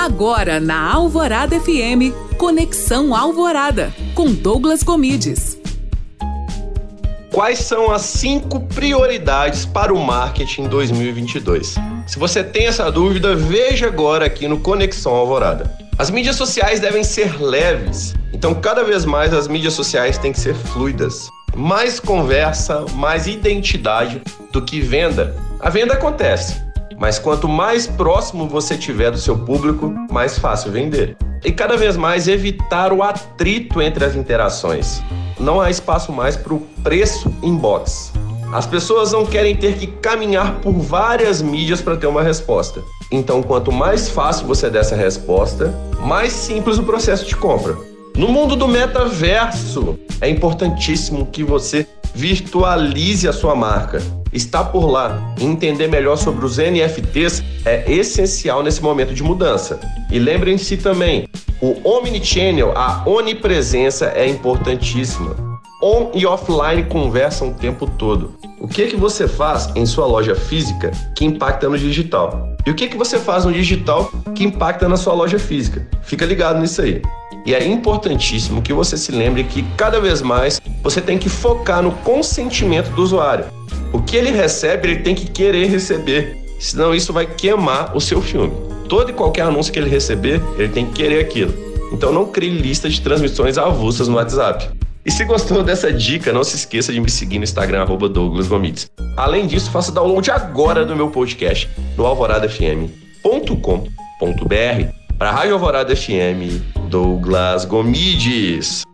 Agora na Alvorada FM, Conexão Alvorada, com Douglas Comides. Quais são as cinco prioridades para o marketing em 2022? Se você tem essa dúvida, veja agora aqui no Conexão Alvorada. As mídias sociais devem ser leves, então cada vez mais as mídias sociais têm que ser fluidas. Mais conversa, mais identidade do que venda. A venda acontece, mas quanto mais próximo você tiver do seu público, mais fácil vender. E cada vez mais evitar o atrito entre as interações. Não há espaço mais para o preço inbox. As pessoas não querem ter que caminhar por várias mídias para ter uma resposta. Então, quanto mais fácil você der essa resposta, mais simples o processo de compra. No mundo do metaverso, é importantíssimo que você virtualize a sua marca. Estar por lá entender melhor sobre os NFTs é essencial nesse momento de mudança. E lembrem-se também, o Omnichannel, a onipresença é importantíssima. On e offline conversam o tempo todo. O que que você faz em sua loja física que impacta no digital? E o que que você faz no digital que impacta na sua loja física? Fica ligado nisso aí. E é importantíssimo que você se lembre que cada vez mais você tem que focar no consentimento do usuário. O que ele recebe, ele tem que querer receber, senão isso vai queimar o seu filme. Todo e qualquer anúncio que ele receber, ele tem que querer aquilo. Então não crie lista de transmissões avulsas no WhatsApp. E se gostou dessa dica, não se esqueça de me seguir no Instagram, Douglas Gomides. Além disso, faça download agora do meu podcast no alvoradafm.com.br para a Rádio Alvorada FM Douglas Gomides.